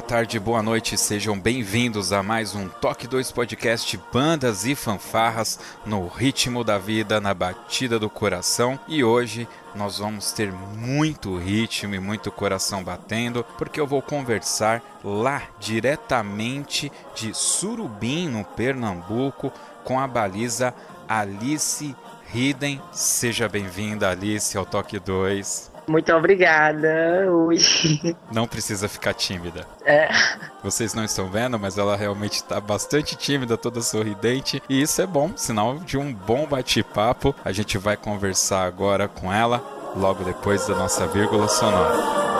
Boa tarde, boa noite, sejam bem-vindos a mais um Toque 2 Podcast Bandas e Fanfarras no ritmo da vida, na batida do coração. E hoje nós vamos ter muito ritmo e muito coração batendo, porque eu vou conversar lá diretamente de Surubim, no Pernambuco, com a baliza Alice Riden. Seja bem-vinda, Alice, ao Toque 2. Muito obrigada. Ui. Não precisa ficar tímida. É, Vocês não estão vendo, mas ela realmente está bastante tímida, toda sorridente. E isso é bom, sinal de um bom bate-papo. A gente vai conversar agora com ela, logo depois da nossa vírgula sonora.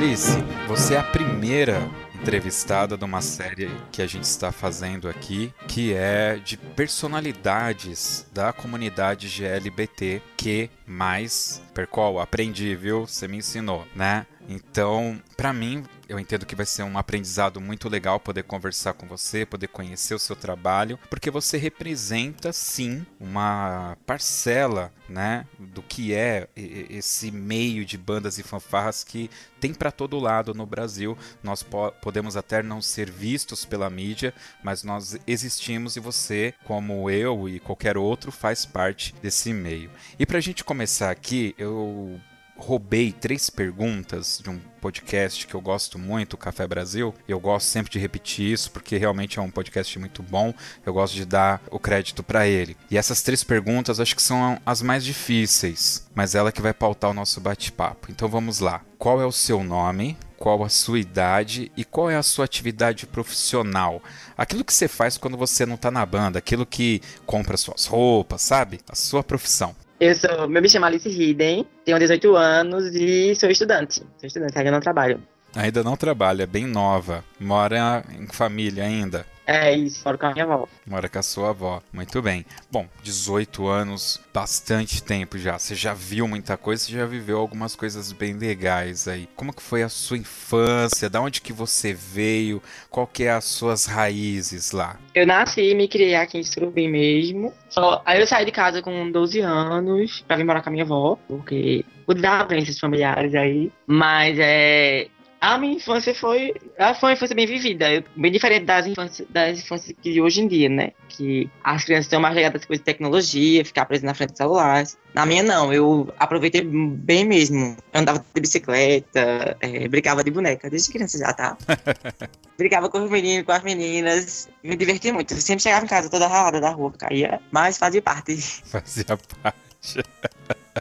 Alice, você é a primeira entrevistada de uma série que a gente está fazendo aqui, que é de personalidades da comunidade GLBT que mais percol aprendi, viu? Você me ensinou, né? Então, pra mim, eu entendo que vai ser um aprendizado muito legal poder conversar com você, poder conhecer o seu trabalho, porque você representa sim uma parcela, né, do que é esse meio de bandas e fanfarras que tem pra todo lado no Brasil. Nós po- podemos até não ser vistos pela mídia, mas nós existimos e você, como eu e qualquer outro, faz parte desse meio. E pra gente começar aqui, eu roubei três perguntas de um podcast que eu gosto muito, o Café Brasil. Eu gosto sempre de repetir isso porque realmente é um podcast muito bom. Eu gosto de dar o crédito para ele. E essas três perguntas acho que são as mais difíceis, mas ela que vai pautar o nosso bate-papo. Então vamos lá. Qual é o seu nome? Qual a sua idade e qual é a sua atividade profissional? Aquilo que você faz quando você não tá na banda, aquilo que compra suas roupas, sabe? A sua profissão. Eu sou. Meu me chamo Alice Riden, tenho 18 anos e sou estudante. Sou estudante, ainda não trabalho. Ainda não trabalha, é bem nova. Mora em família ainda. É isso, moro com a minha avó. Mora com a sua avó. Muito bem. Bom, 18 anos, bastante tempo já. Você já viu muita coisa, você já viveu algumas coisas bem legais aí. Como que foi a sua infância? Da onde que você veio? Qual que é as suas raízes lá? Eu nasci e me criei aqui em Surubim mesmo. Só, aí eu saí de casa com 12 anos pra vir morar com a minha avó, porque por desavenças familiares aí. Mas é. A minha infância foi. Ela foi uma infância bem vivida, eu- bem diferente das infâncias, das infâncias de hoje em dia, né? Que as crianças estão mais ligadas às coisas de tecnologia, ficar presas na frente do celular. Na minha, não, eu aproveitei bem mesmo. Eu andava de bicicleta, é, brincava de boneca, desde criança já, tá? brincava com os meninos, com as meninas, me divertia muito. Eu sempre chegava em casa toda ralada da rua, caía, mas fazia parte. Fazia parte.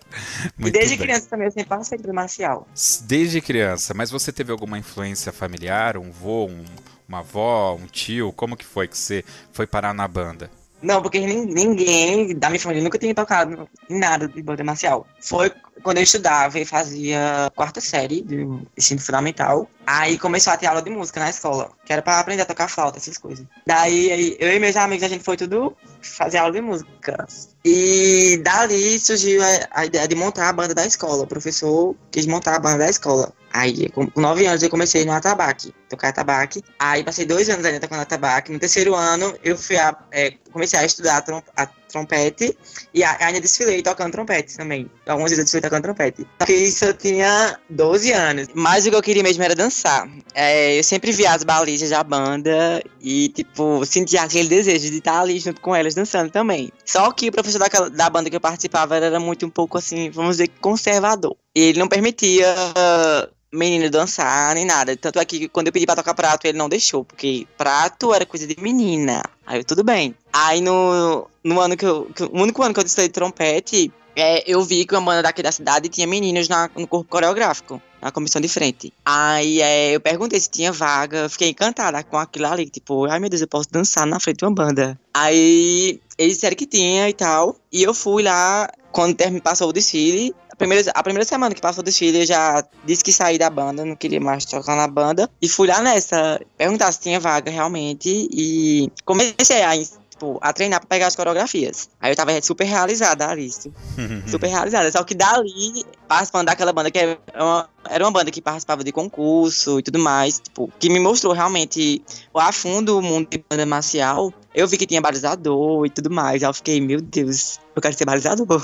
E Muito desde bem. criança também eu sempre passei pelo marcial. Desde criança, mas você teve alguma influência familiar, um vô, um- uma avó, um tio? Como que foi que você foi parar na banda? Não, porque nin- ninguém da minha família nunca tinha tocado em nada de banda marcial. Foi quando eu estudava e fazia quarta série do ensino fundamental. Aí começou a ter aula de música na escola, que era pra aprender a tocar flauta, essas coisas. Daí aí, eu e meus amigos, a gente foi tudo fazer aula de música. E dali surgiu a, a ideia de montar a banda da escola. O professor quis montar a banda da escola. Aí, com com nove anos, eu comecei no atabaque, tocar atabaque. Aí, passei dois anos ainda tocando atabaque. No terceiro ano, eu fui a, é, comecei a estudar a trompete e a- ainda desfilei tocando trompete também. Algumas vezes eu desfilei tocando trompete. Só que isso eu tinha 12 anos. Mas o que eu queria mesmo era dançar. É, eu sempre via as balizas da banda e, tipo, sentia aquele desejo de estar ali junto com elas dançando também. Só que o professor daquela, da banda que eu participava era muito um pouco assim, vamos dizer, conservador. E ele não permitia ah, menino dançar nem nada. Tanto é que quando eu pedi pra tocar prato, ele não deixou, porque prato era coisa de menina. Aí eu, tudo bem. Aí no, no ano que eu. O único ano que eu estudei trompete, é, eu vi que uma banda daqui da cidade tinha meninos na, no corpo coreográfico, na comissão de frente. Aí é, eu perguntei se tinha vaga, fiquei encantada com aquilo ali, tipo, ai meu Deus, eu posso dançar na frente de uma banda. Aí eles disseram que tinha e tal, e eu fui lá, quando passou o desfile, primeira, a primeira semana que passou o desfile, eu já disse que saí da banda, não queria mais tocar na banda, e fui lá nessa, perguntar se tinha vaga realmente, e comecei a tipo, a treinar pra pegar as coreografias. Aí eu tava super realizada, Alice. Super realizada. Só que dali, participando daquela banda, que era uma, era uma banda que participava de concurso e tudo mais, tipo, que me mostrou realmente o a fundo o mundo de banda marcial. Eu vi que tinha balizador e tudo mais. Aí eu fiquei, meu Deus, eu quero ser balizador.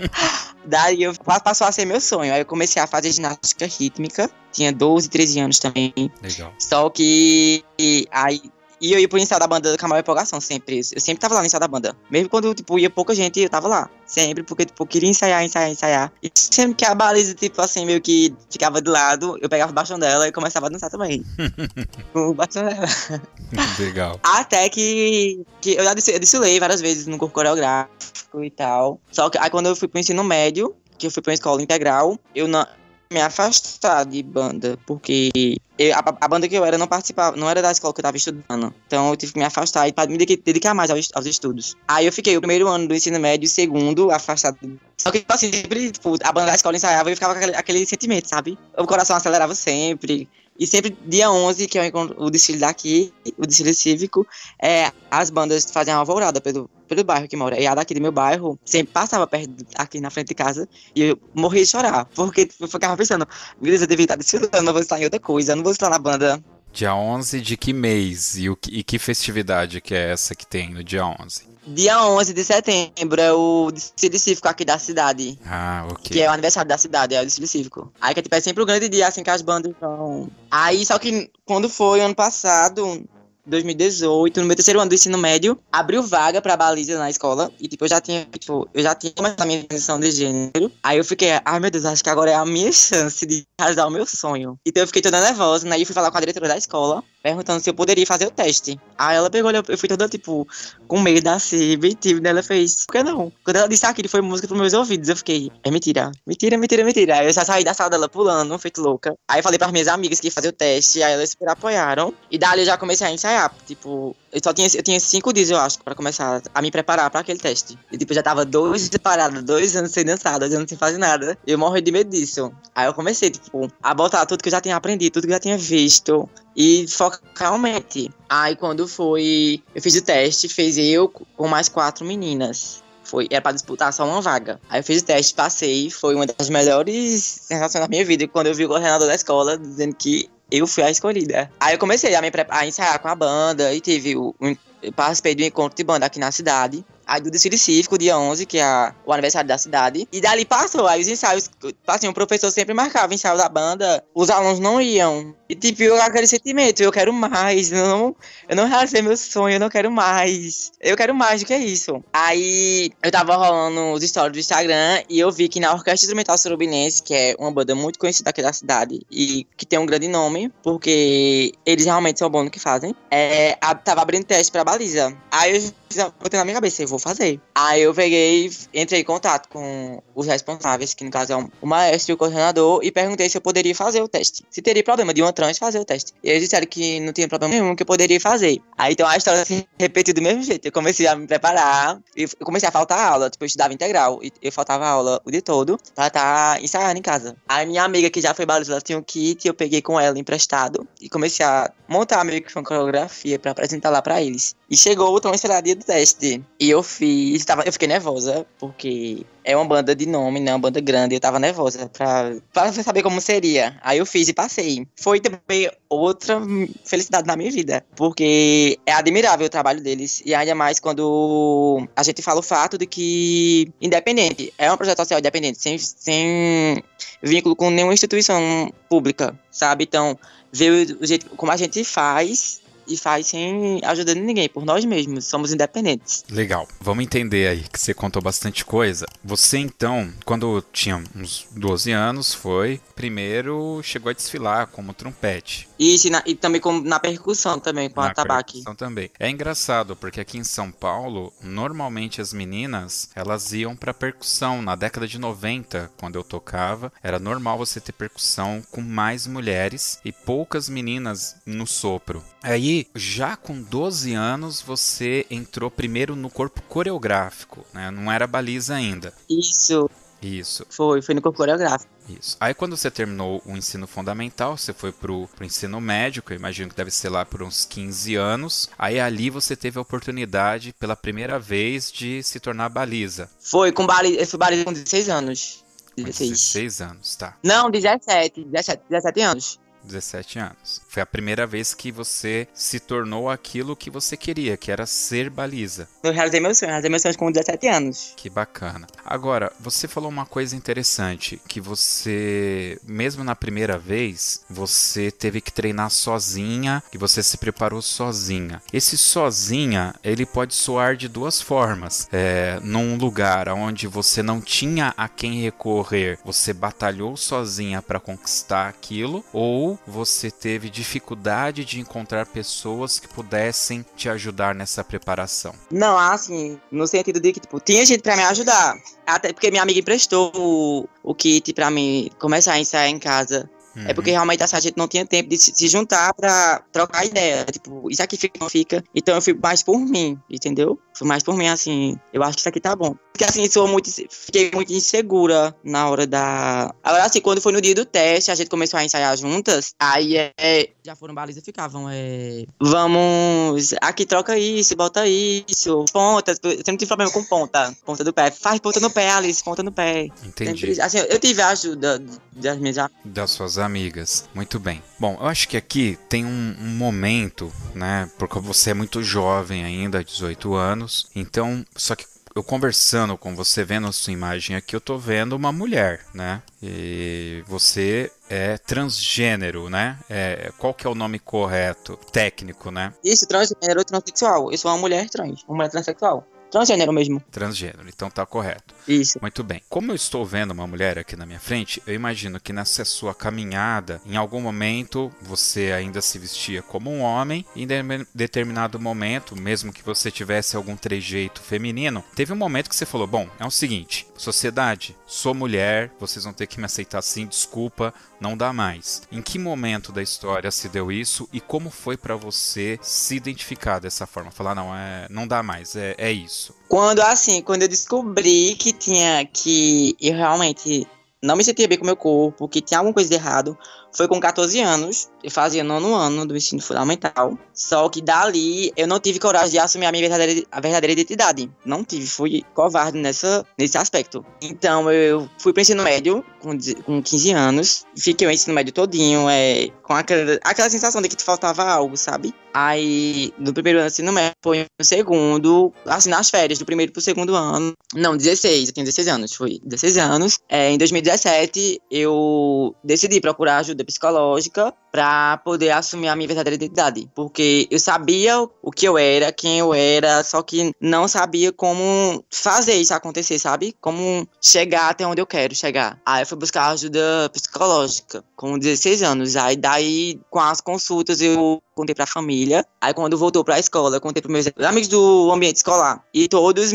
Daí eu passou a ser meu sonho. Aí eu comecei a fazer ginástica rítmica. Tinha 12, 13 anos também. Legal. Só que aí e eu ia pro ensaio da banda com a maior empolgação, sempre. Eu sempre tava lá no ensaio da banda. Mesmo quando, tipo, ia pouca gente, eu tava lá. Sempre, porque, tipo, eu queria ensaiar, ensaiar, ensaiar. E sempre que a baliza, tipo, assim, meio que ficava de lado, eu pegava o bastão dela e começava a dançar também. o bastão dela. Legal. Até que, que eu já desfilei várias vezes no corpo coreográfico e tal. Só que aí quando eu fui pro ensino médio, que eu fui pra uma escola integral, eu não me afastar de banda, porque eu- a, a banda que eu era não participava, não era da escola que eu tava estudando. Então eu tive que me afastar e me dedicar mais aos, aos estudos. Aí eu fiquei o primeiro ano do ensino médio e o segundo afastado. Só que, tipo assim, sempre, tipo, a banda da escola ensaiava e eu ficava com aquele, aquele sentimento, sabe? O coração acelerava sempre. E sempre, dia 11, que é o desfile daqui, o desfile cívico, é, as bandas fazem uma alvorada pelo, pelo bairro que mora. E a daqui do meu bairro sempre passava perto, aqui na frente de casa, e eu morria de chorar. Porque eu ficava pensando, Deus, eu devia estar desfilando, eu vou estar em outra coisa, eu não vou estar na banda. Dia 11 de que mês? E, o, que- e que festividade que é essa que tem no dia 11? Dia 11 de setembro é o desfile cívico aqui da cidade. Ah, Que ok. é o aniversário da cidade, é o desfile cívico. Aí que tipo, é sempre o grande dia, assim, que as bandas vão. Aí, só que quando foi ano passado, 2018, no meu terceiro ano do ensino médio, abriu vaga pra baliza na escola. E tipo, eu já tinha, tipo, eu já tinha começado a minha transição de gênero. Aí eu fiquei, ai meu Deus, acho que agora é a minha chance de realizar o meu sonho. Então eu fiquei toda nervosa, né? E fui falar com a diretora da escola, perguntando se eu poderia fazer o teste. Aí ela pegou, eu fui toda, tipo, com medo assim, bem tímida. Ela fez, por que não? Quando ela disse aquilo, foi música pros meus ouvidos. Eu fiquei, é mentira, mentira, mentira, mentira. Aí eu já saí da sala dela pulando, feito louca. Aí falei pras minhas amigas que ia fazer o teste, aí elas super apoiaram. E dali eu já comecei a ensaiar, tipo, eu só tinha, eu tinha cinco dias, eu acho, pra começar a me preparar pra aquele teste. E tipo, já tava dois dias parada, dois anos sem dançar, dois anos sem fazer nada. Eu morri de medo disso. Aí eu comecei, tipo, a botar tudo que eu já tinha aprendido, tudo que eu já tinha visto. E focar realmente. Aí quando foi. Eu fiz o teste, fez eu com mais quatro meninas. Foi, era pra disputar só uma vaga. Aí eu fiz o teste, passei, foi uma das melhores sensações da minha vida. Quando eu vi o coordenador da escola dizendo que eu fui a escolhida. Aí eu comecei a me a ensaiar com a banda e tive o. um- participei do encontro de banda aqui na cidade. Aí do desfile cívico, dia 11, que é o aniversário da cidade. E dali passou, aí os ensaios, assim, o professor sempre marcava ensaio da banda, os alunos não iam. E tipo, eu aquele sentimento, eu quero mais, eu não, eu não realizei meu sonho, eu não quero mais. Eu quero mais do que isso. Aí eu tava rolando os stories do Instagram e eu vi que na Orquestra Instrumental Sorobinense, que é uma banda muito conhecida aqui da cidade e que tem um grande nome, porque eles realmente são bons no que fazem, é, tava abrindo teste pra baliza. Aí eu botei na minha cabeça, eu vou fazer. Aí eu peguei, entrei em contato com os responsáveis, que no caso é o maestro e o coordenador, e perguntei se eu poderia fazer o teste. Se teria problema de uma trans fazer o teste. E eles disseram que não tinha problema nenhum, que eu poderia fazer. Aí então a história se repetiu do mesmo jeito. Eu comecei a me preparar, e comecei a faltar aula, tipo, eu estudava integral, e eu faltava aula o dia todo pra estar tá ensaiando em casa. Aí minha amiga, que já foi baliza, ela tinha um kit, eu peguei com ela emprestado, e comecei a montar meio que uma coreografia pra apresentar lá pra eles. E chegou o tão esperado dia do teste. E eu fiz, tava, eu fiquei nervosa, porque é uma banda de nome, né? Uma banda grande. Eu tava nervosa pra, pra saber como seria. Aí eu fiz e passei. Foi também outra felicidade na minha vida. Porque é admirável o trabalho deles. E ainda mais quando a gente fala o fato de que, independente, é um projeto social independente, sem, sem vínculo com nenhuma instituição pública, sabe? Então, ver o jeito como a gente faz e faz sem ajudando ninguém, por nós mesmos, somos independentes. Legal. Vamos entender aí que você contou bastante coisa. Você então, quando tinha uns 12 anos, foi primeiro chegou a desfilar como trompete. Isso, e, na, e também com, na percussão também, com na a tabaque. percussão também. É engraçado, porque aqui em São Paulo, normalmente as meninas, elas iam pra percussão. Na década de 90, quando eu tocava, era normal você ter percussão com mais mulheres e poucas meninas no sopro. Aí, já com 12 anos, você entrou primeiro no corpo coreográfico, né? Não era baliza ainda. Isso. Isso. Foi, foi no corpo coreográfico. Isso. Aí quando você terminou o ensino fundamental, você foi pro, pro ensino médio, que eu imagino que deve ser lá por uns 15 anos. Aí ali você teve a oportunidade, pela primeira vez, de se tornar baliza. Foi com baliza, eu fui baliza com 16 anos. 16. 16 anos, tá. Não, 17, 17, 17 anos. 17 anos. Foi a primeira vez que você se tornou aquilo que você queria, que era ser baliza. Eu realizei meu sonho, realizei meus sonhos com 17 anos. Que bacana. Agora, você falou uma coisa interessante, que você, mesmo na primeira vez, você teve que treinar sozinha e você se preparou sozinha. Esse sozinha, ele pode soar de duas formas. É, num lugar onde você não tinha a quem recorrer, você batalhou sozinha para conquistar aquilo, ou você teve dificuldade de encontrar pessoas que pudessem te ajudar nessa preparação? Não, assim, no sentido de que, tipo, tinha gente para me ajudar. Até porque minha amiga emprestou o, o kit para mim começar a ensaiar em casa. Uhum. É porque realmente assim, a gente não tinha tempo de se juntar pra trocar ideia. Tipo, isso aqui fica, não fica. Então eu fui mais por mim, entendeu? Fui mais por mim, assim. Eu acho que isso aqui tá bom. Porque assim, sou muito, fiquei muito insegura na hora da. Agora, assim, quando foi no dia do teste, a gente começou a ensaiar juntas. Aí é. Já foram balizas ficavam, é. Vamos. Aqui troca isso, bota isso. Pontas. Eu não tive problema com ponta. Ponta do pé. Faz ponta no pé, Alice, ponta no pé. Entendi. Assim, eu tive a ajuda das minhas Das suas amigas. Muito bem. Bom, eu acho que aqui tem um, um, momento, né? Porque você é muito jovem ainda, 18 anos. Então, só que eu conversando com você, vendo a sua imagem aqui, eu tô vendo uma mulher, né? E você é transgênero, né? É, qual que é o nome correto, técnico, né? Isso, transgênero transexual. Eu sou uma mulher trans, uma mulher transexual. Transgênero mesmo. Transgênero, então tá correto. Isso. Muito bem. Como eu estou vendo uma mulher aqui na minha frente, eu imagino que nessa sua caminhada, em algum momento você ainda se vestia como um homem, e em de determinado momento, mesmo que você tivesse algum trejeito feminino, teve um momento que você falou: Bom, é o seguinte, sociedade, sou mulher, vocês vão ter que me aceitar assim, desculpa, não dá mais. Em que momento da história se deu isso e como foi para você se identificar dessa forma? Falar, não, é, não dá mais, é, é isso. Quando assim, quando eu descobri que tinha que eu realmente não me sentia bem com meu corpo, que tinha alguma coisa de errado, foi com 14 anos, eu fazia nono ano do ensino fundamental. Só que dali eu não tive coragem de assumir a minha verdadeira, a verdadeira identidade. Não tive, fui covarde nessa, nesse aspecto. Então eu fui pro ensino médio com, com 15 anos, fiquei o ensino médio todinho, é, com aquela, aquela sensação de que te faltava algo, sabe? Aí, no primeiro ano do ensino médio, foi no segundo, assim, nas férias, do primeiro pro segundo ano. Não, 16, eu tinha 16 anos, foi 16 anos. É, em 2017, eu decidi procurar ajuda psicológica para poder assumir a minha verdadeira identidade. Porque eu sabia o que eu era, quem eu era, só que não sabia como fazer isso acontecer, sabe? Como chegar até onde eu quero chegar. Aí eu fui buscar ajuda psicológica com 16 anos. Aí daí, com as consultas, eu contei pra família. Aí quando voltou pra escola, eu contei pros meus amigos do ambiente escolar. E todos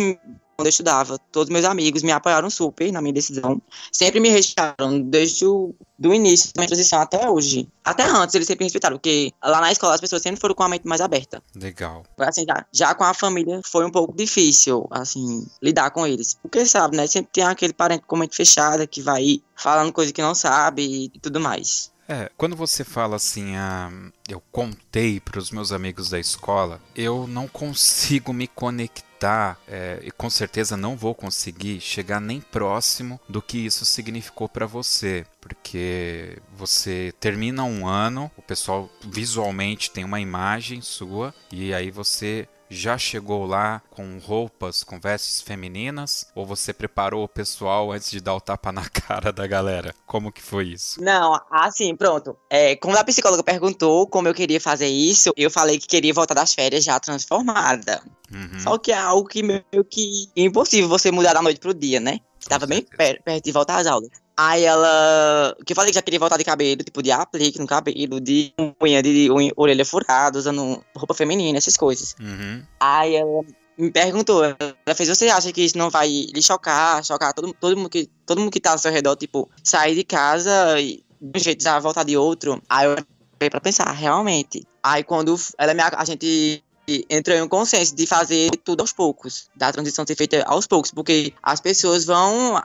quando eu estudava, todos meus amigos me apoiaram super na minha decisão. Sempre me respeitaram, desde o do início da minha transição até hoje. Até antes, eles sempre me respeitaram, porque lá na escola as pessoas sempre foram com a mente mais aberta. Legal. Assim, já, já com a família foi um pouco difícil, assim, lidar com eles. Porque, sabe, né, sempre tem aquele parente com a mente fechada que vai falando coisa que não sabe e tudo mais. É, quando você fala assim, ah, eu contei para os meus amigos da escola, eu não consigo me conectar é, e com certeza não vou conseguir chegar nem próximo do que isso significou para você, porque você termina um ano, o pessoal visualmente tem uma imagem sua e aí você já chegou lá com roupas, com vestes femininas? Ou você preparou o pessoal antes de dar o tapa na cara da galera? Como que foi isso? Não, assim, pronto. É, quando a psicóloga perguntou como eu queria fazer isso, eu falei que queria voltar das férias já transformada. Uhum. Só que é algo que meio que impossível você mudar da noite pro dia, né? Tava bem perto de voltar às aulas. Aí ela. Que eu falei que já queria voltar de cabelo, tipo, de aplique no cabelo, de unha, de unha, orelha furada, usando roupa feminina, essas coisas. Uhum. Aí ela me perguntou, ela fez, você acha que isso não vai lhe chocar, chocar todo, todo, mundo, que, todo mundo que tá ao seu redor, tipo, sair de casa e de um jeito já voltar de outro? Aí eu peguei pra pensar, realmente. Aí quando ela me, a gente entrou em um consenso de fazer tudo aos poucos, da transição ser feita aos poucos, porque as pessoas vão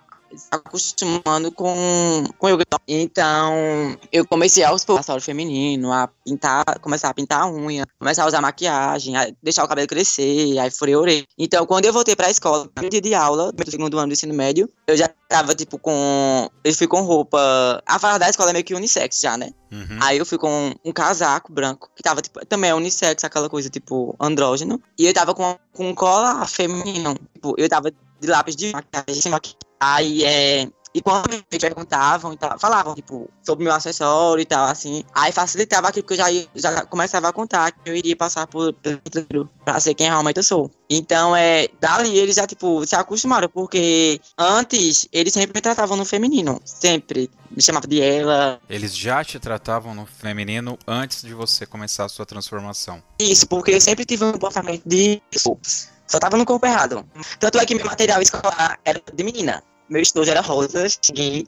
acostumando com, com yoga. Então, eu comecei aos poucos a feminino, a pintar, começar a pintar a unha, começar a usar maquiagem, a deixar o cabelo crescer, aí furei orelha. Então, quando eu voltei pra escola, no dia de aula, no segundo ano do ensino médio, eu já tava, tipo, com. Eu fui com roupa. A farda da escola é meio que unissex já, né? Uhum. Aí eu fui com um casaco branco, que tava, tipo, também é unissex, aquela coisa, tipo, andrógeno. E eu tava com, com um colar feminino. Tipo, eu tava de lápis de maquiagem, Aí é. E quando me perguntavam e tal, falavam, tipo, sobre meu acessório e tal, assim. Aí facilitava aquilo, porque eu já, ia, já começava a contar que eu iria passar por, por pra ser quem realmente eu sou. Então, é, dali eles já, tipo, se acostumaram, porque antes eles sempre me tratavam no feminino. Sempre. Me chamavam de ela. Eles já te tratavam no feminino antes de você começar a sua transformação. Isso, porque eu sempre tive um comportamento de. Só tava no corpo errado. Tanto é que meu material escolar era de menina. Meu estojo era rosa,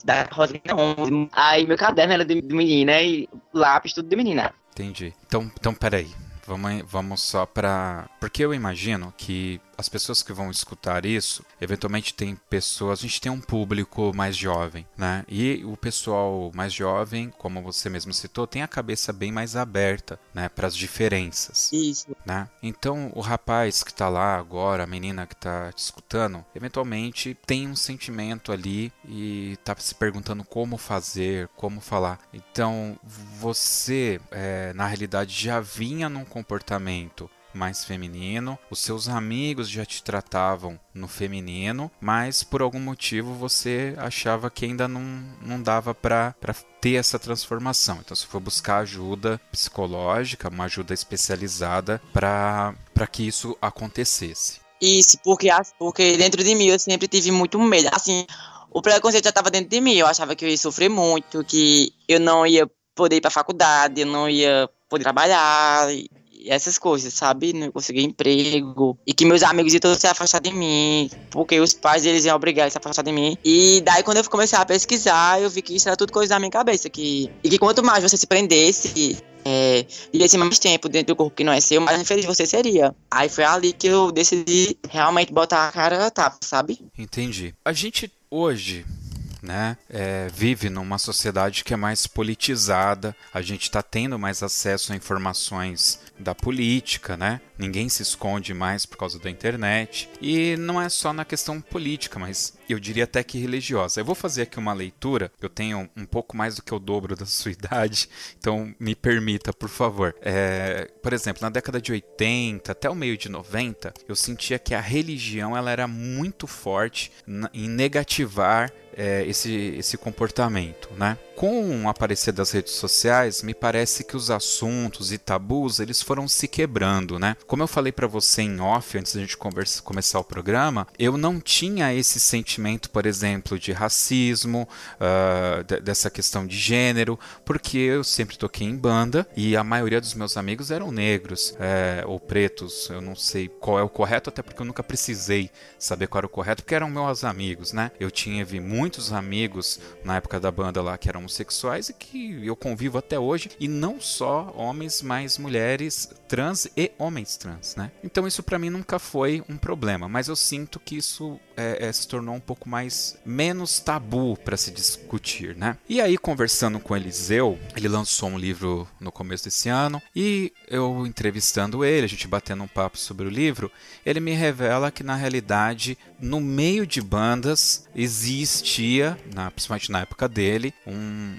da rosa 11. Aí meu caderno era de menina e lápis tudo de menina. Entendi. Então, então peraí. Vamos, vamos só para. Porque eu imagino que as pessoas que vão escutar isso, eventualmente tem pessoas, a gente tem um público mais jovem, né? E o pessoal mais jovem, como você mesmo citou, tem a cabeça bem mais aberta, né, para as diferenças. Isso. Né? Então, o rapaz que tá lá agora, a menina que tá te escutando, eventualmente tem um sentimento ali e tá se perguntando como fazer, como falar. Então, você, é, na realidade, já vinha num comportamento mais feminino, os seus amigos já te tratavam no feminino, mas por algum motivo você achava que ainda não, não dava para ter essa transformação. Então você foi buscar ajuda psicológica, uma ajuda especializada para que isso acontecesse. Isso, porque, porque dentro de mim eu sempre tive muito medo. Assim, o preconceito já estava dentro de mim. Eu achava que eu ia sofrer muito, que eu não ia poder ir para faculdade, eu não ia poder trabalhar essas coisas, sabe? Não conseguir emprego. E que meus amigos iam se afastar de mim. Porque os pais eles iam obrigar a se afastar de mim. E daí, quando eu comecei a pesquisar, eu vi que isso era tudo coisa da minha cabeça. Que, e que quanto mais você se prendesse, é, vivesse mais tempo dentro do corpo que não é seu, mais infeliz você seria. Aí foi ali que eu decidi realmente botar a cara na tapa, sabe? Entendi. A gente hoje né, é, vive numa sociedade que é mais politizada, a gente está tendo mais acesso a informações da política, né? Ninguém se esconde mais por causa da internet. E não é só na questão política, mas eu diria até que religiosa. Eu vou fazer aqui uma leitura. Eu tenho um pouco mais do que o dobro da sua idade, então me permita, por favor. É, por exemplo, na década de 80 até o meio de 90, eu sentia que a religião ela era muito forte em negativar é, esse, esse comportamento, né? Com o aparecer das redes sociais, me parece que os assuntos e tabus eles foram se quebrando, né? Como eu falei para você em off antes da gente conversa, começar o programa, eu não tinha esse sentimento, por exemplo, de racismo, uh, dessa questão de gênero, porque eu sempre toquei em banda e a maioria dos meus amigos eram negros é, ou pretos. Eu não sei qual é o correto, até porque eu nunca precisei saber qual era o correto, porque eram meus amigos, né? Eu tinha vi muito muitos amigos na época da banda lá que eram homossexuais e que eu convivo até hoje, e não só homens, mas mulheres trans e homens trans, né? Então isso para mim nunca foi um problema, mas eu sinto que isso é, é, se tornou um pouco mais menos tabu para se discutir, né? E aí conversando com Eliseu, ele lançou um livro no começo desse ano e eu entrevistando ele, a gente batendo um papo sobre o livro, ele me revela que na realidade no meio de bandas existe existia, na, principalmente na época dele, um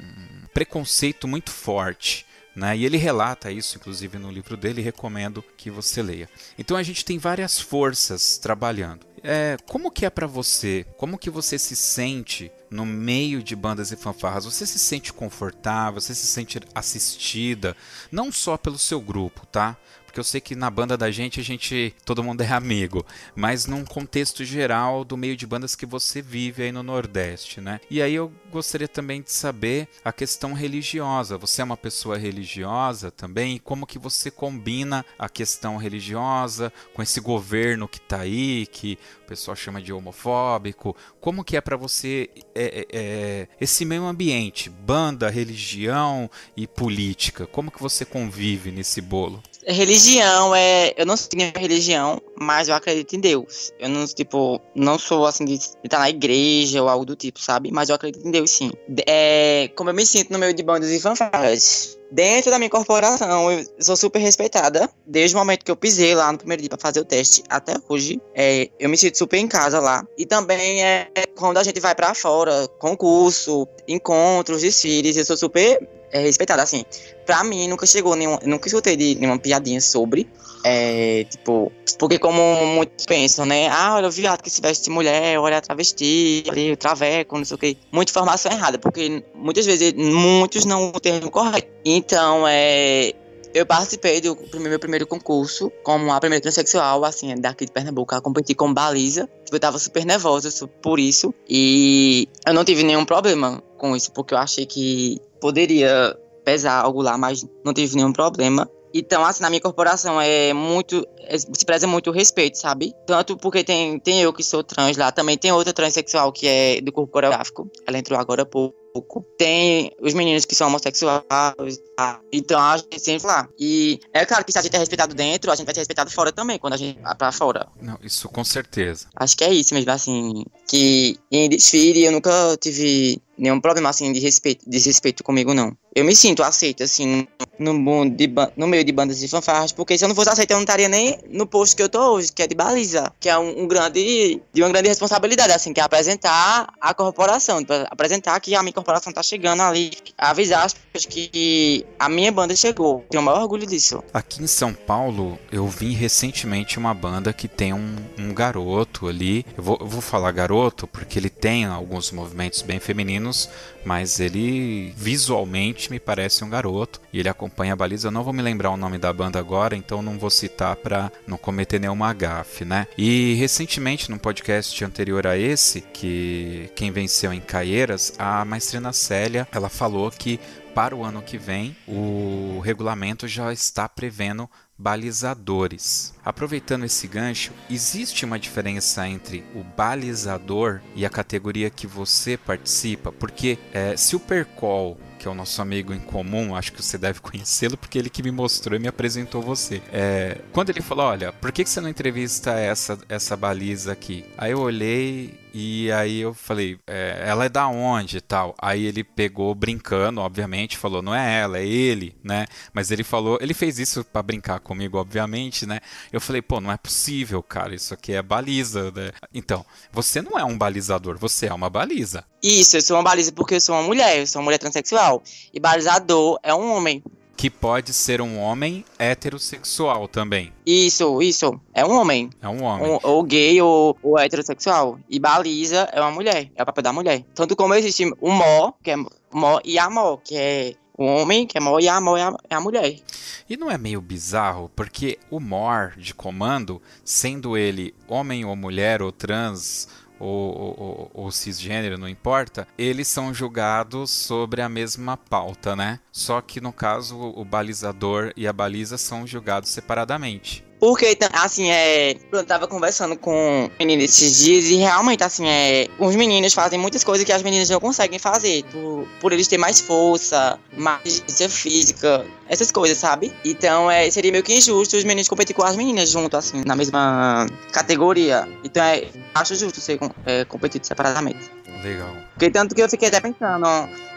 preconceito muito forte. Né? E ele relata isso, inclusive, no livro dele, recomendo que você leia. Então a gente tem várias forças trabalhando. É, como que é para você? Como que você se sente no meio de bandas e fanfarras? Você se sente confortável? Você se sente assistida? Não só pelo seu grupo, tá? Porque eu sei que na banda da gente a gente todo mundo é amigo, mas num contexto geral do meio de bandas que você vive aí no Nordeste, né? E aí eu gostaria também de saber a questão religiosa. Você é uma pessoa religiosa também? Como que você combina a questão religiosa com esse governo que tá aí, que o pessoal chama de homofóbico? Como que é para você é, é, é, esse meio ambiente, banda, religião e política? Como que você convive nesse bolo? Religião é. Eu não tenho religião, mas eu acredito em Deus. Eu não, tipo, não sou assim de estar na igreja ou algo do tipo, sabe? Mas eu acredito em Deus sim. É, como eu me sinto no meio de bandas e fanfarras. Dentro da minha corporação, eu sou super respeitada. Desde o momento que eu pisei lá no primeiro dia para fazer o teste até hoje, é, eu me sinto super em casa lá. E também é quando a gente vai para fora, concurso, encontros, desfiles, eu sou super é, respeitada, assim. Pra mim, nunca chegou nenhum. Nunca escutei de nenhuma piadinha sobre. É, tipo, porque como muitos pensam, né? Ah, olha o viado que se veste de mulher, olha a travesti, olha o traveco, não sei o quê. Muita informação errada, porque muitas vezes muitos não o termo correto. Então, é. Eu participei do meu primeiro concurso como a primeira transexual, assim, daqui de Pernambuco, a competir com baliza. Tipo, eu tava super nervosa por isso. E eu não tive nenhum problema com isso, porque eu achei que poderia pesar algo lá, mas não tive nenhum problema. Então, assim, na minha corporação é muito. É, se preza muito o respeito, sabe? Tanto porque tem, tem eu que sou trans lá, também tem outra transexual que é do corpo coreográfico. Ela entrou agora há pouco. Tem os meninos que são homossexuais, tá? então a gente sempre lá. E é claro que se a gente é respeitado dentro, a gente vai ser respeitado fora também, quando a gente vai pra fora. Não, isso com certeza. Acho que é isso mesmo, assim. Que em desfile eu nunca tive nenhum problema assim de respeito, desrespeito comigo, não. Eu me sinto aceito, assim, no, mundo de, no meio de bandas de fanfarras, porque se eu não fosse aceito, eu não estaria nem no posto que eu tô hoje, que é de baliza, que é um, um grande, de uma grande responsabilidade, assim, que é apresentar a corporação, apresentar que a minha corporação tá chegando ali, avisar as pessoas que a minha banda chegou. Tenho o maior orgulho disso. Aqui em São Paulo, eu vi recentemente uma banda que tem um, um garoto ali, eu vou, eu vou falar garoto porque ele tem alguns movimentos bem femininos, anos, mas ele visualmente me parece um garoto e ele acompanha a baliza. Eu não vou me lembrar o nome da banda agora, então não vou citar para não cometer nenhuma gafe, né? E recentemente, num podcast anterior a esse, que quem venceu em Caieiras, a maestrina Célia, ela falou que para o ano que vem o regulamento já está prevendo balizadores. Aproveitando esse gancho, existe uma diferença entre o balizador e a categoria que você participa? Porque é, se que é o nosso amigo em comum, acho que você deve conhecê-lo, porque ele que me mostrou e me apresentou você. É, quando ele falou, olha, por que, que você não entrevista essa, essa baliza aqui? Aí eu olhei E aí eu falei, é, ela é da onde e tal? Aí ele pegou brincando, obviamente, falou, não é ela, é ele, né? Mas ele falou, ele fez isso para brincar comigo, obviamente, né? Eu falei, pô, não é possível, cara, isso aqui é baliza, né? Então, você não é um balizador, você é uma baliza. Isso, eu sou uma baliza porque eu sou uma mulher, eu sou uma mulher transexual. E balizador é um homem. Que pode ser um homem heterossexual também. Isso, isso. É um homem. É um homem. Um, ou gay ou, ou heterossexual. E baliza é uma mulher. É o papel da mulher. Tanto como existe o mó, que é mó, e a mó, que é o homem, que é mó, e a mó é a, é a mulher. E não é meio bizarro? Porque o mor de comando, sendo ele homem ou mulher ou trans ou, ou, ou, cisgênero, não importa, eles são julgados sobre a mesma pauta, né? Só que no caso o balizador e a baliza são julgados separadamente. Porque, assim, é. Eu tava conversando com meninos esses dias e realmente, assim, é. Os meninos fazem muitas coisas que as meninas não conseguem fazer. Por, por eles terem mais força, mais resistência física, essas coisas, sabe? Então, é, seria meio que injusto os meninos competirem com as meninas junto, assim, na mesma categoria. Então, é. Acho justo ser é, competido separadamente. Legal. Porque tanto que eu fiquei até pensando,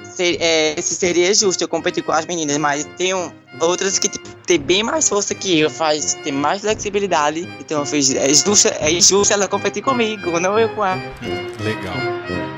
se, é, se seria justo eu competir com as meninas, mas tem um, outras que tipo, tem bem mais força que eu, faz, tem mais flexibilidade, então eu fiz, é justo, é justo ela competir comigo, não eu com ela. Legal.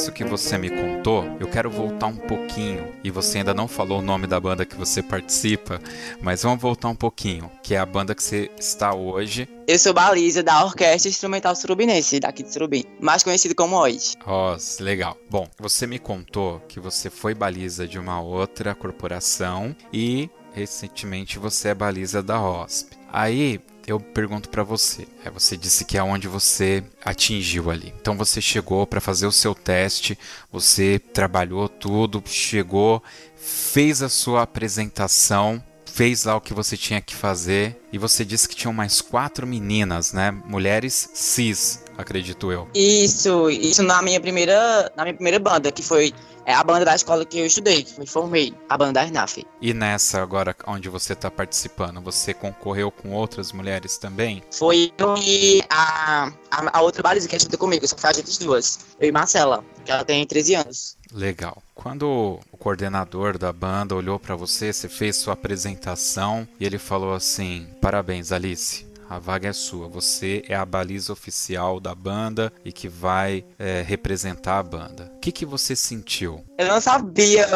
Isso que você me contou, eu quero voltar um pouquinho. E você ainda não falou o nome da banda que você participa, mas vamos voltar um pouquinho, que é a banda que você está hoje. Eu sou baliza da Orquestra Instrumental Surubinense, daqui de Surubim, mais conhecido como OID. Oh, legal. Bom, você me contou que você foi baliza de uma outra corporação e recentemente você é baliza da OSP. Aí eu pergunto para você. É, você disse que é onde você atingiu ali. Então você chegou para fazer o seu teste, você trabalhou tudo, chegou, fez a sua apresentação, fez lá o que você tinha que fazer e você disse que tinham mais quatro meninas, né? Mulheres cis, acredito eu. Isso, isso na minha primeira, na minha primeira banda, que foi é a banda da escola que eu estudei, que me formei, a banda da SNAF. E nessa agora onde você está participando, você concorreu com outras mulheres também? Foi eu e a, a, a outra baliza que estuda comigo, só foi a gente duas. Eu e Marcela, que ela tem 13 anos. Legal. Quando o coordenador da banda olhou para você, você fez sua apresentação e ele falou assim: Parabéns, Alice a vaga é sua. Você é a baliza oficial da banda e que vai é, representar a banda. O que, que você sentiu? Eu não sabia,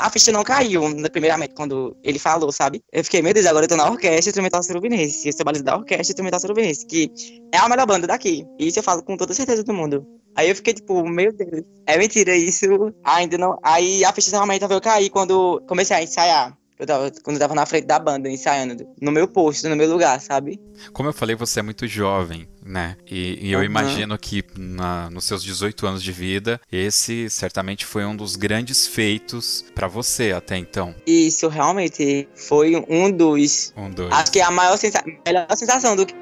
a ficha não caiu, primeiramente, quando ele falou, sabe? Eu fiquei, meu Deus, agora eu tô na orquestra instrumental surubinense. Eu sou baliza da orquestra instrumental surubinense, que é a melhor banda daqui. Isso eu falo com toda certeza do mundo. Aí eu fiquei tipo, meu Deus, é mentira isso. Ainda não. Aí a ficha realmente veio cair quando comecei a ensaiar. Eu tava, quando eu tava na frente da banda, ensaiando, no meu posto, no meu lugar, sabe? Como eu falei, você é muito jovem, né? E, e eu uhum. imagino que na, nos seus 18 anos de vida, esse certamente foi um dos grandes feitos para você até então. Isso, realmente, foi um dos. Um dos. Acho que é a maior sensa melhor sensação do que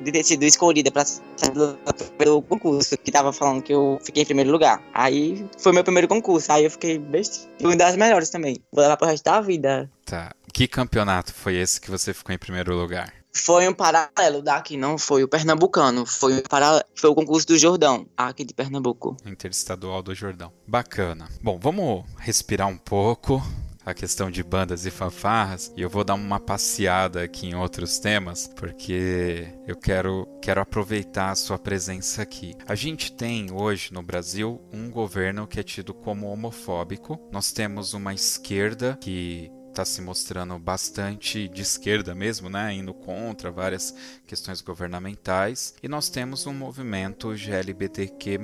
de ter sido escolhida pra ser do concurso, que tava falando que eu fiquei em primeiro lugar. Aí foi meu primeiro concurso, aí eu fiquei bestinho. Uma das melhores também. Vou levar pro resto da vida. Tá. Que campeonato foi esse que você ficou em primeiro lugar? Foi um paralelo daqui, não foi o pernambucano, foi o, para... foi o concurso do Jordão, aqui de Pernambuco. Interestadual do Jordão. Bacana. Bom, vamos respirar um pouco a questão de bandas e fanfarras e eu vou dar uma passeada aqui em outros temas porque eu quero, quero aproveitar a sua presença aqui. A gente tem hoje no Brasil um governo que é tido como homofóbico. Nós temos uma esquerda que está se mostrando bastante de esquerda mesmo, né? Indo contra várias questões governamentais. E nós temos um movimento GLBTQ+,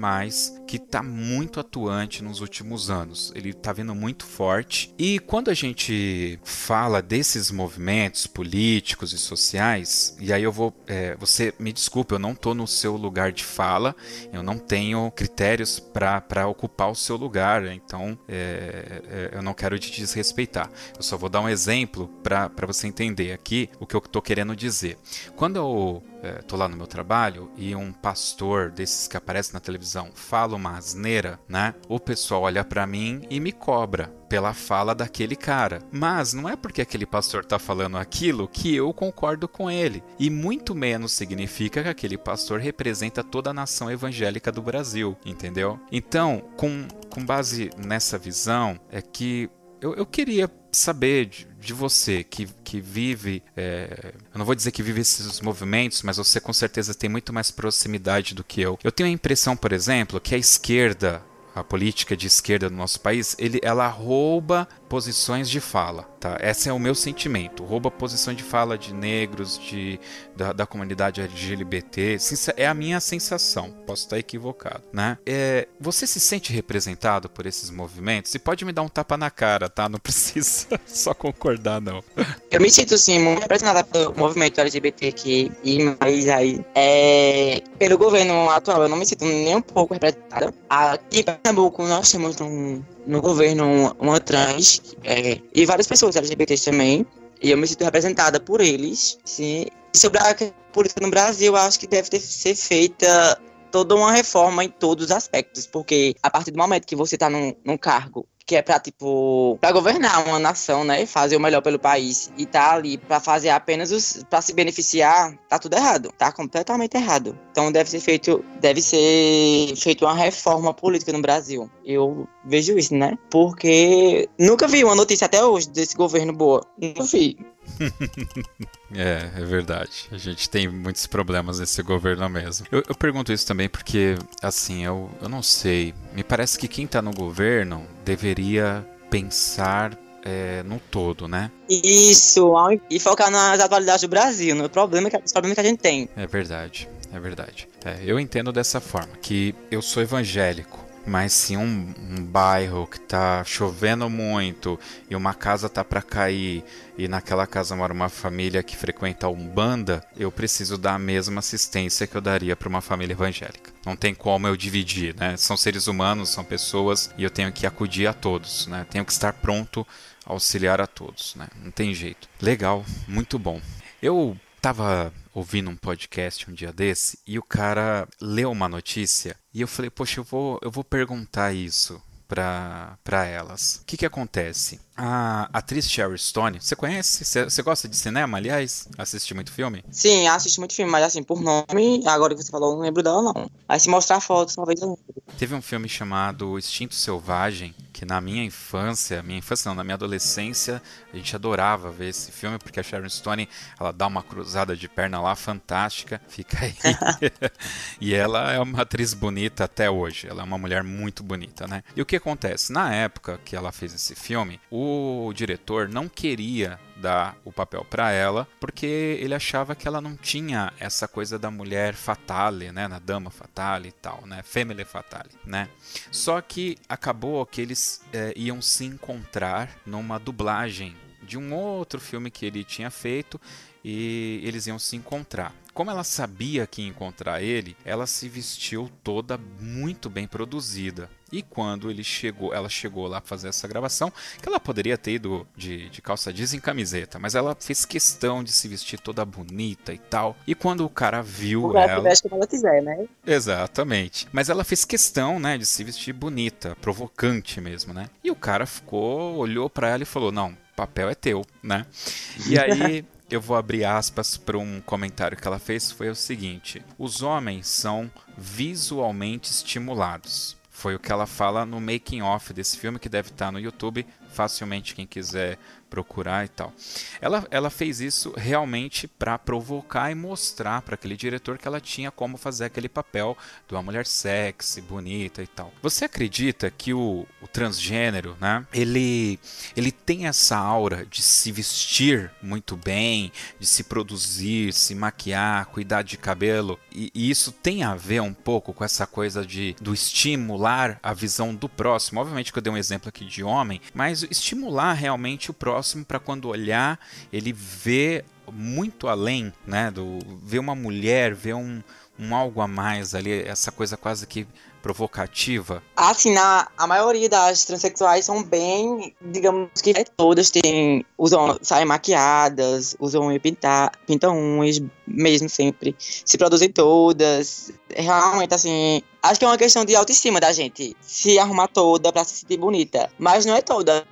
que está muito atuante nos últimos anos. Ele está vindo muito forte. E quando a gente fala desses movimentos políticos e sociais, e aí eu vou... É, você me desculpe, eu não estou no seu lugar de fala, eu não tenho critérios para ocupar o seu lugar, então é, é, eu não quero te desrespeitar. Eu só vou dar um exemplo para você entender aqui o que eu estou querendo dizer. Quando eu estou é, lá no meu trabalho e um pastor desses que aparece na televisão fala uma asneira, né? O pessoal olha para mim e me cobra pela fala daquele cara. Mas não é porque aquele pastor está falando aquilo que eu concordo com ele. E muito menos significa que aquele pastor representa toda a nação evangélica do Brasil, entendeu? Então, com, com base nessa visão, é que eu, eu queria saber de, de, você que, que vive, é, eu não vou dizer que vive esses movimentos, mas você com certeza tem muito mais proximidade do que eu. Eu tenho a impressão, por exemplo, que a esquerda a política de esquerda do nosso país, ele, ela rouba posições de fala, tá? Esse é o meu sentimento. Rouba posições de fala de negros, de, da, da comunidade LGBT. É a minha sensação. Posso estar equivocado, né? É, você se sente representado por esses movimentos? E pode me dar um tapa na cara, tá? Não precisa só concordar, não. Eu me sinto, sim, muito representada pelo movimento LGBTQ e mais aí. É, pelo governo atual, eu não me sinto nem um pouco representada. Aqui em Pernambuco, nós temos um no governo uma trans é, e várias pessoas LGBTs também. E eu me sinto representada por eles. Sim. Sobre a política no Brasil, acho que deve ter, ser feita toda uma reforma em todos os aspectos, porque a partir do momento que você está num, num cargo que é pra, tipo, pra governar uma nação, né? Fazer o melhor pelo país e tá ali pra fazer apenas os. pra se beneficiar, tá tudo errado. Tá completamente errado. Então deve ser feito. Deve ser feito uma reforma política no Brasil. Eu vejo isso, né? Porque nunca vi uma notícia até hoje desse governo boa. Nunca vi. é, é verdade. A gente tem muitos problemas nesse governo mesmo. Eu, eu, pergunto isso também porque, assim, eu, eu não sei. Me parece que quem tá no governo deveria pensar é, no todo, né? Isso, e focar nas atualidades do Brasil, no problema que, os problemas que a gente tem. É verdade, é verdade. É, eu entendo dessa forma, que eu sou evangélico. Mas se um, um, bairro que tá chovendo muito e uma casa tá para cair e naquela casa mora uma família que frequenta a Umbanda, eu preciso dar a mesma assistência que eu daria para uma família evangélica. Não tem como eu dividir, né? São seres humanos, são pessoas e eu tenho que acudir a todos, né? Tenho que estar pronto a auxiliar a todos, né? Não tem jeito. Legal, muito bom. Eu tava ouvindo um podcast um dia desse e o cara leu uma notícia e eu falei, poxa, eu vou, eu vou perguntar isso para elas. O que, que acontece? A atriz Sherry Stone, você conhece? Você gosta de cinema, aliás? Assiste muito filme? Sim, assisto muito filme, mas assim, por nome, agora que você falou, eu não lembro dela, não. Mas se mostrar fotos, talvez eu lembre. Teve um filme chamado Instinto Selvagem, que na minha infância, minha infância não, na minha adolescência, a gente adorava ver esse filme, porque a Sharon Stone, ela dá uma cruzada de perna lá fantástica, fica aí. e ela é uma atriz bonita até hoje, ela é uma mulher muito bonita, né? E o que acontece? Na época que ela fez esse filme, o diretor não queria dar o papel para ela, porque ele achava que ela não tinha essa coisa da mulher fatale, né, na dama fatale e tal, né, family fatale, né. Só que acabou que eles é, iam se encontrar numa dublagem de um outro filme que ele tinha feito e eles iam se encontrar. Como ela sabia que ia encontrar ele, ela se vestiu toda muito bem produzida. E quando ele chegou, ela chegou lá fazer essa gravação, que ela poderia ter ido de, de calça jeans em camiseta, mas ela fez questão de se vestir toda bonita e tal. E quando o cara viu o ela, veste como ela quiser, né? Exatamente. Mas ela fez questão, né, de se vestir bonita, provocante mesmo, né? E o cara ficou, olhou para ela e falou: "Não, papel é teu, né?" E aí eu vou abrir aspas para um comentário que ela fez, foi o seguinte: os homens são visualmente estimulados. Foi o que ela fala no making off desse filme que deve estar no YouTube. facilmente quem quiser procurar e tal. Ela, ela fez isso realmente para provocar e mostrar para aquele diretor que ela tinha como fazer aquele papel de uma mulher sexy, bonita e tal. Você acredita que o, o transgênero, né, ele, ele tem essa aura de se vestir muito bem, de se produzir, se maquiar, cuidar de cabelo, e, e isso tem a ver um pouco com essa coisa de do estimular a visão do próximo. Obviamente que eu dei um exemplo aqui de homem, mas estimular realmente o próximo próximo para quando olhar ele vê muito além, né? Do ver uma mulher, ver um, um algo a mais ali, essa coisa quase que provocativa? Assim, na, a maioria das transexuais são bem, digamos que todas têm, usam, saem maquiadas, usam unha pintar, pintam unhas, mesmo sempre, se produzem todas. Realmente, assim, acho que é uma questão de autoestima da gente, se arrumar toda pra se sentir bonita. Mas não é toda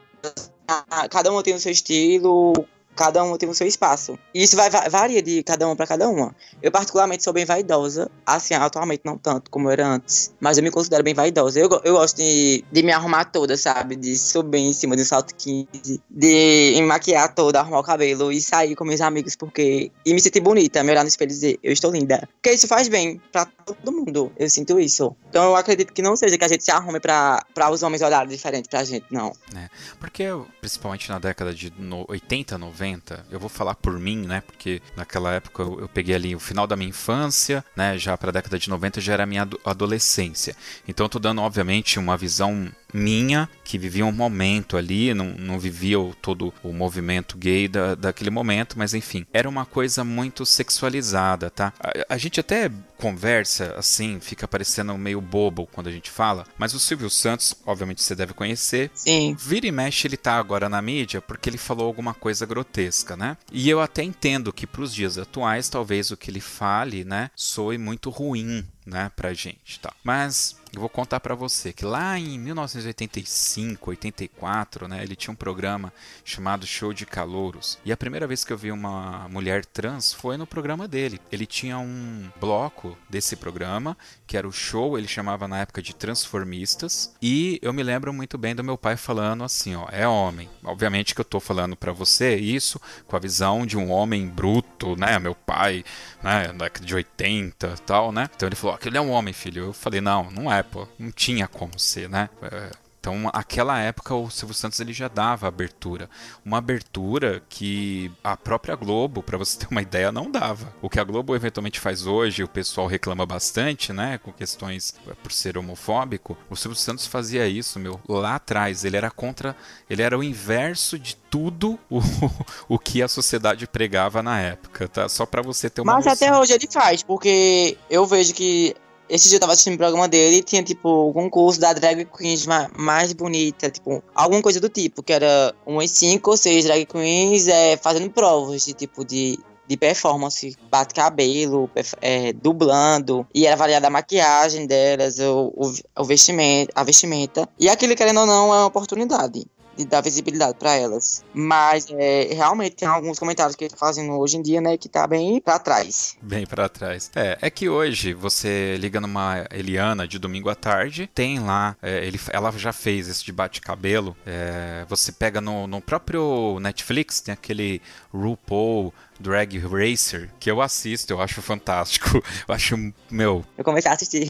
cada uma tem o seu estilo, cada um tem o seu espaço. E isso vai, varia de cada uma para cada uma. Eu, particularmente, sou bem vaidosa. Assim, atualmente não tanto como era antes. Mas eu me considero bem vaidosa. Eu, eu gosto de, de me arrumar toda, sabe? De subir em cima de um salto 15. De me maquiar toda, arrumar o cabelo e sair com meus amigos. porque E me sentir bonita, me olhar no espelho e dizer, eu estou linda. Porque isso faz bem para todo mundo. Eu sinto isso. Então eu acredito que não seja que a gente se arrume para os homens olharem diferente pra gente, não. É, porque, principalmente na década de 80, 90, 90. Eu vou falar por mim, né? Porque naquela época eu, eu peguei ali o final da minha infância, né? Já para a década de 90 já era a minha adolescência. Então eu tô dando, obviamente, uma visão minha, que vivia um momento ali, não, não vivia o, todo o movimento gay da, daquele momento, mas enfim, era uma coisa muito sexualizada, tá? A, a gente até conversa assim, fica parecendo meio bobo quando a gente fala, mas o Silvio Santos, obviamente você deve conhecer. Sim. Vira e mexe ele tá agora na mídia porque ele falou alguma coisa grotesca, né? E eu até entendo que para os dias atuais, talvez o que ele fale, né, soe muito ruim, né, pra gente, tá? Mas eu vou contar para você que lá em 1985, 84, né, ele tinha um programa chamado Show de Calouros. E a primeira vez que eu vi uma mulher trans foi no programa dele. Ele tinha um bloco desse programa, que era o show, ele chamava na época de Transformistas. E eu me lembro muito bem do meu pai falando assim, ó, é homem. Obviamente que eu tô falando para você isso com a visão de um homem bruto, né, meu pai, né, da década de 80, tal, né? Então ele falou, aquele é um homem, filho. Eu falei, não, não é pô, não tinha como ser, né? É, então, aquela época o Silvio Santos ele já dava abertura, uma abertura que a própria Globo, para você ter uma ideia, não dava. O que a Globo eventualmente faz hoje, o pessoal reclama bastante, né, com questões é, por ser homofóbico. O Silvio Santos fazia isso, meu, lá atrás. Ele era contra, ele era o inverso de tudo o, o que a sociedade pregava na época, tá? Só para você ter uma Mas noção. até hoje ele faz, porque eu vejo que esse dia eu tava assistindo o programa dele e tinha, tipo, o concurso da drag queens mais bonita, tipo, alguma coisa do tipo, que era umas cinco ou seis drag queens é, fazendo provas de, tipo, de, de performance, bate cabelo, é, dublando, e era avaliada a maquiagem delas, o, o, o vestimento, a vestimenta. E aquilo, querendo ou não, é uma oportunidade de dar visibilidade para elas. Mas é, realmente tem alguns comentários que fazem hoje em dia, né, que tá bem para trás. Bem para trás. É, é que hoje você liga numa Eliana de domingo à tarde, tem lá, é, ele, ela já fez esse de bate-cabelo. É, você pega no, no próprio Netflix, tem aquele RuPaul Drag Racer, que eu assisto, eu acho fantástico. Eu acho, meu. Eu comecei a assistir.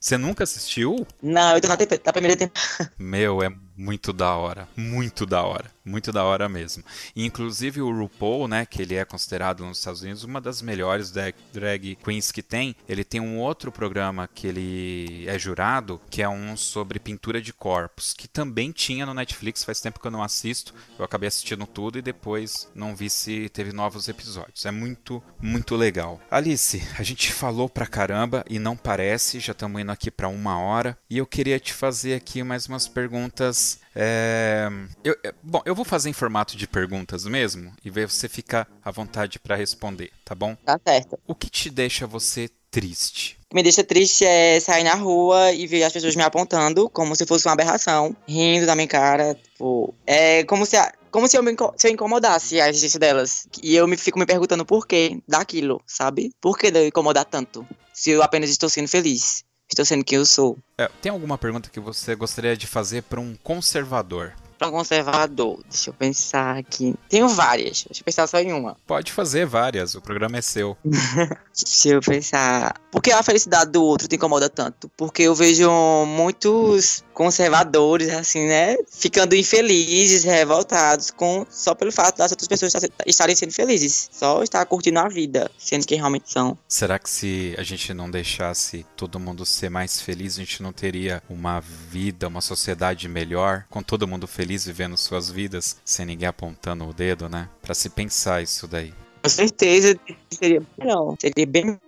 Você nunca assistiu? Não, eu tô na, na primeira temporada. Meu, é muito da hora. Muito da hora. Muito da hora mesmo. Inclusive o RuPaul, né, que ele é considerado nos Estados Unidos uma das melhores drag, drag queens que tem, ele tem um outro programa que ele é jurado, que é um sobre pintura de corpos, que também tinha no Netflix, faz tempo que eu não assisto. Eu acabei assistindo tudo e depois não vi se teve novos episódios. É muito, muito legal. Alice, a gente falou pra caramba e não parece, já estamos indo aqui para uma hora, e eu queria te fazer aqui mais umas perguntas é, eu, é, bom, eu vou fazer em formato de perguntas mesmo e ver você ficar à vontade para responder, tá bom? Tá certo. O que te deixa você triste? O que me deixa triste é sair na rua e ver as pessoas me apontando como se fosse uma aberração, rindo da minha cara. Tipo, é como se, como se eu, me, se eu incomodasse a existência delas. E eu me fico me perguntando por que daquilo, sabe? Por que de eu incomodar tanto? Se eu apenas estou sendo feliz estou sendo quem eu sou. É, tem alguma pergunta que você gostaria de fazer para um conservador? Pra um conservador, deixa eu pensar aqui. Tenho várias, deixa eu pensar só em uma. Pode fazer várias, o programa é seu. Deixa eu pensar. Por que a felicidade do outro te incomoda tanto? Porque eu vejo muitos conservadores, assim, né? Ficando infelizes, revoltados, com só pelo fato das outras pessoas estarem sendo felizes. Só estar curtindo a vida, sendo que realmente são. Será que se a gente não deixasse todo mundo ser mais feliz, a gente não teria uma vida, uma sociedade melhor, com todo mundo feliz vivendo suas vidas, sem ninguém apontando o dedo, né? Pra se pensar isso daí. Com certeza seria melhor. Seria bem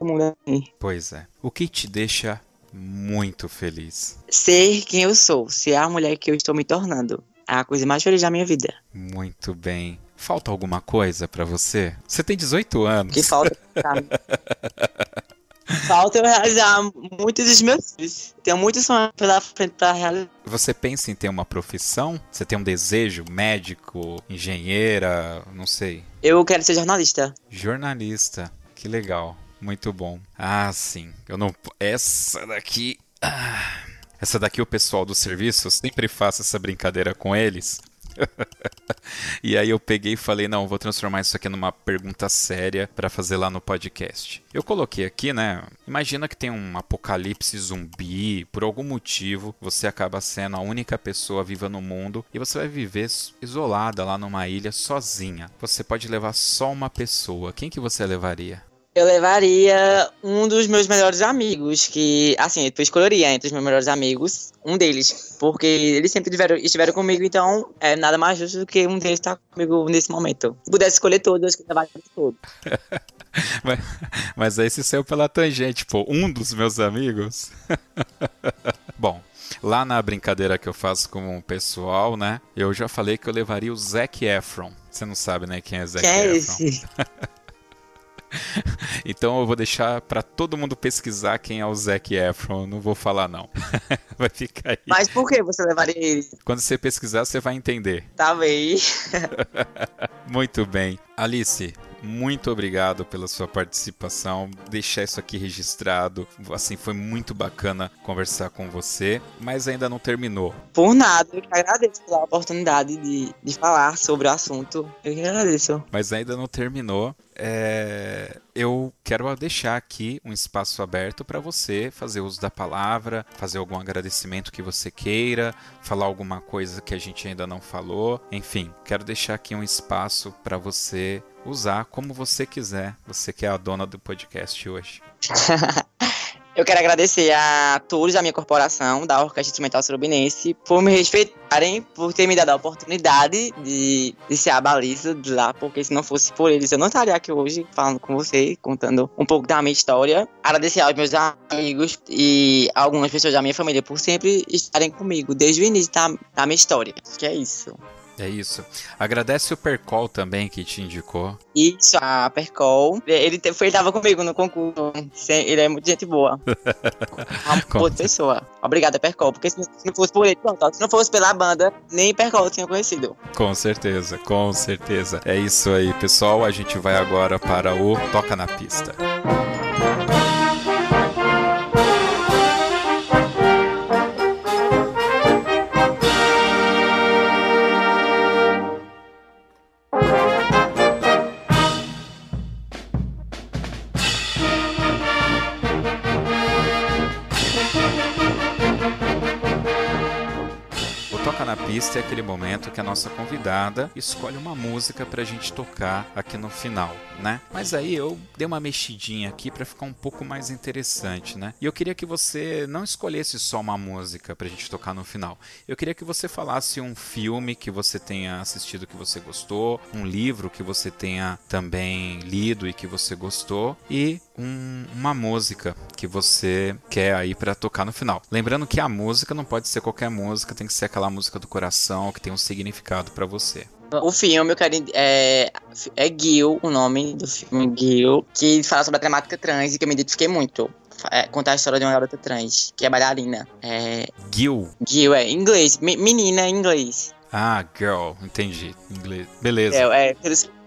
assim. Pois é. O que te deixa muito feliz? Ser quem eu sou, ser a mulher que eu estou me tornando. É a coisa mais feliz da minha vida. Muito bem. Falta alguma coisa pra você? Você tem 18 anos. Que falta. falta eu realizar muitos dos meus sonhos. Tenho muitos sonhos pela frente pra realizar. Você pensa em ter uma profissão? Você tem um desejo? Médico, engenheira, não sei. Eu quero ser jornalista. Jornalista. Que legal. Muito bom. Ah, sim. Eu não. Essa daqui. Ah. Essa daqui o pessoal do serviço, eu sempre faço essa brincadeira com eles. e aí eu peguei e falei, não, vou transformar isso aqui numa pergunta séria para fazer lá no podcast. Eu coloquei aqui, né? Imagina que tem um apocalipse zumbi, por algum motivo você acaba sendo a única pessoa viva no mundo e você vai viver isolada lá numa ilha sozinha. Você pode levar só uma pessoa. Quem que você levaria? Eu levaria um dos meus melhores amigos, que, assim, eu escolheria entre os meus melhores amigos, um deles, porque eles sempre tiveram, estiveram comigo, então é nada mais justo do que um deles estar comigo nesse momento. Se pudesse escolher todos, eu que levaria todos. mas, mas aí se saiu pela tangente, pô, um dos meus amigos. Bom, lá na brincadeira que eu faço com o pessoal, né? Eu já falei que eu levaria o Zac Efron. Você não sabe, né, quem é Zac Quem é Efron? esse? Então eu vou deixar pra todo mundo pesquisar quem é o Zac Efron. Não vou falar não. Vai ficar aí. Mas por que você levaria ele? Quando você pesquisar, você vai entender. Tá bem. Muito bem. Alice, muito obrigado pela sua participação. Deixar isso aqui registrado. Assim, foi muito bacana conversar com você, mas ainda não terminou. Por nada, eu que agradeço pela oportunidade de, de falar sobre o assunto. Eu que agradeço. Mas ainda não terminou. É, eu quero deixar aqui um espaço aberto para você fazer uso da palavra, fazer algum agradecimento que você queira, falar alguma coisa que a gente ainda não falou. Enfim, quero deixar aqui um espaço para você usar como você quiser. Você que é a dona do podcast hoje. Eu quero agradecer a todos da minha corporação, da Orquestra Instrumental Surubinense, por me respeitarem, por ter me dado a oportunidade de, de ser a baliza de lá, porque se não fosse por eles, eu não estaria aqui hoje falando com você, contando um pouco da minha história. Agradecer aos meus amigos e algumas pessoas da minha família por sempre estarem comigo desde o início da, da minha história. Que é isso. É isso. Agradece o Percol também que te indicou. Isso, a Percol. Ele, foi, ele tava comigo no concurso. Sem- Ele é muito gente boa. Uma boa pessoa. Obrigada, Percol. Porque se não fosse por ele, pronto, se não fosse pela banda, nem Percol eu tinha conhecido. Com certeza, com certeza. É isso aí, pessoal. A gente vai agora para o Toca na Pista. Pista é aquele momento que a nossa convidada escolhe uma música pra gente tocar aqui no final, né? Mas aí eu dei uma mexidinha aqui pra ficar um pouco mais interessante, né? E eu queria que você não escolhesse só uma música pra gente tocar no final. Eu queria que você falasse um filme que você tenha assistido que você gostou, um livro que você tenha também lido e que você gostou e um- uma música que você quer aí pra tocar no final. Lembrando que a música não pode ser qualquer música, tem que ser aquela música do coração que tem um significado pra você. O filme, eu quero. É, é Gil, o nome do filme Gil, que fala sobre a temática trans e que eu me identifiquei muito. É, contar a história de uma garota trans, que é bailarina. É, Gil. Gil é em inglês, me- menina em inglês. Ah, girl, entendi. Inglês. Beleza. É, é,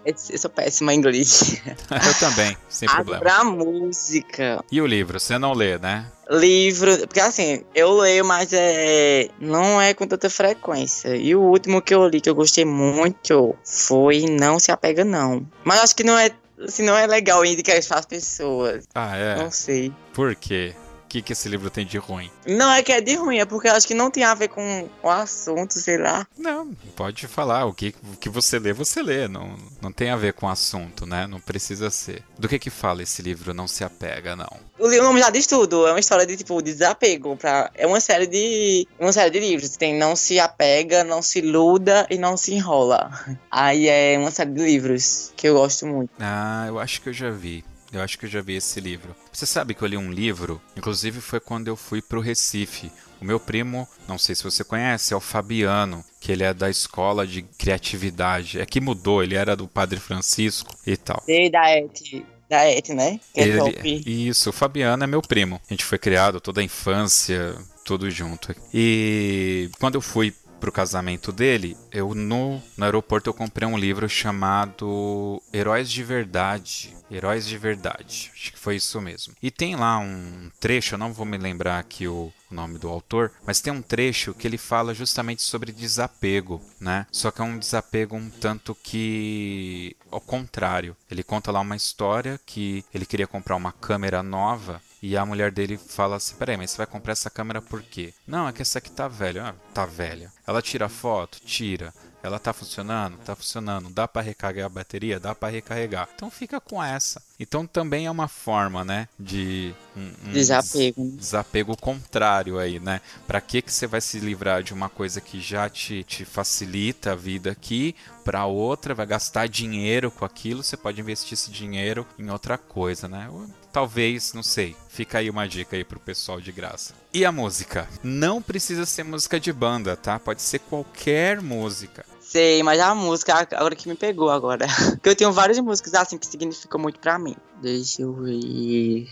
Eu sou péssima em inglês. eu também, sem problema. Pra música. E o livro? Você não lê, né? Livro, porque assim, eu leio, mas é, não é com tanta frequência. E o último que eu li que eu gostei muito foi Não Se Apega Não. Mas acho que não é, assim, não é legal indicar isso para as pessoas. Ah, é? Não sei. Por quê? Que, que esse livro tem de ruim? Não é que é de ruim, é porque eu acho que não tem a ver com o assunto, sei lá. Não, pode falar. O que, o que você lê, você lê. Não, não tem a ver com o assunto, né? Não precisa ser. Do que que fala esse livro? Não se apega, não. O nome já diz tudo. É uma história de, tipo, desapego. Pra... É uma série de... Uma série de livros. Tem Não Se Apega, Não Se Luda e Não Se Enrola. Aí é uma série de livros que eu gosto muito. Ah, eu acho que eu já vi. Eu acho que eu já vi esse livro. Você sabe que eu li um livro, inclusive foi quando eu fui pro Recife. O meu primo, não sei se você conhece, é o Fabiano, que ele é da escola de criatividade. É que mudou, ele era do Padre Francisco e tal. Sei da Et, da Et, né? Que é ele, top. Isso, o Fabiano é meu primo. A gente foi criado toda a infância, tudo junto. E quando eu fui pro casamento dele, eu no, no aeroporto eu comprei um livro chamado Heróis de Verdade. Heróis de Verdade. Acho que foi isso mesmo. E tem lá um trecho, eu não vou me lembrar aqui o, o nome do autor, mas tem um trecho que ele fala justamente sobre desapego, né? Só que é um desapego um tanto que ao contrário. Ele conta lá uma história que ele queria comprar uma câmera nova e a mulher dele fala assim: Peraí, mas você vai comprar essa câmera por quê? Não, é que essa aqui tá velha. Ah, tá velha. Ela tira foto? Tira. Ela tá funcionando? Tá funcionando. Dá para recarregar a bateria? Dá para recarregar. Então fica com essa. Então também é uma forma, né, de um, um desapego. Desapego contrário aí, né? Para que que você vai se livrar de uma coisa que já te, te facilita a vida aqui para outra, vai gastar dinheiro com aquilo, você pode investir esse dinheiro em outra coisa, né? Talvez, não sei. Fica aí uma dica aí pro pessoal de graça. E a música? Não precisa ser música de banda, tá? Pode ser qualquer música. Sei, mas a música agora que me pegou agora. Porque eu tenho várias músicas assim que significam muito pra mim. Deixa eu ver.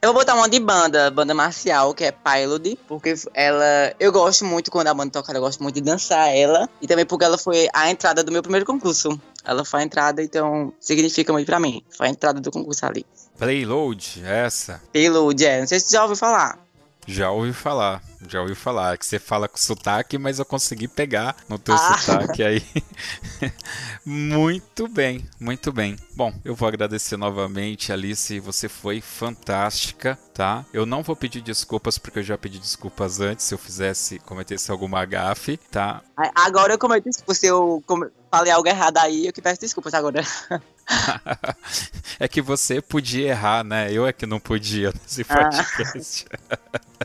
Eu vou botar uma de banda, banda marcial, que é Pilot, porque ela. Eu gosto muito quando a banda toca, eu gosto muito de dançar ela. E também porque ela foi a entrada do meu primeiro concurso. Ela foi a entrada, então significa muito pra mim. Foi a entrada do concurso ali. Playload, essa? Payload, é. Não sei se você já ouviu falar. Já ouvi falar, já ouvi falar. É que você fala com sotaque, mas eu consegui pegar no teu ah. sotaque aí. muito bem, muito bem. Bom, eu vou agradecer novamente, Alice. Você foi fantástica, tá? Eu não vou pedir desculpas porque eu já pedi desculpas antes se eu fizesse, cometesse alguma gafe, tá? Agora eu desculpas. Se eu falei algo errado aí, eu que peço desculpas agora. é que você podia errar, né? Eu é que não podia nesse ah. podcast. Ah.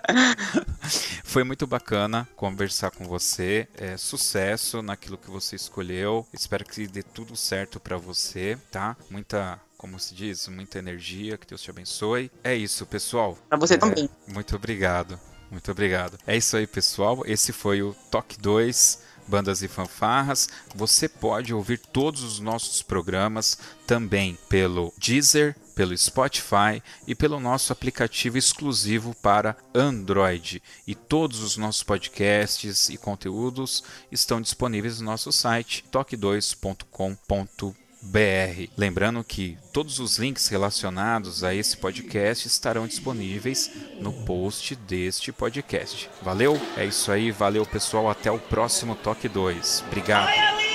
Foi muito bacana conversar com você. É, sucesso naquilo que você escolheu. Espero que dê tudo certo para você, tá? Muita como se diz, muita energia, que Deus te abençoe. É isso, pessoal. Para você é, também. Muito obrigado. Muito obrigado. É isso aí, pessoal. Esse foi o Toque 2 bandas e fanfarras. Você pode ouvir todos os nossos programas também pelo Deezer, pelo Spotify e pelo nosso aplicativo exclusivo para Android. E todos os nossos podcasts e conteúdos estão disponíveis no nosso site toque2.com.br br. Lembrando que todos os links relacionados a esse podcast estarão disponíveis no post deste podcast. Valeu? É isso aí, valeu pessoal, até o próximo Toque 2. Obrigado.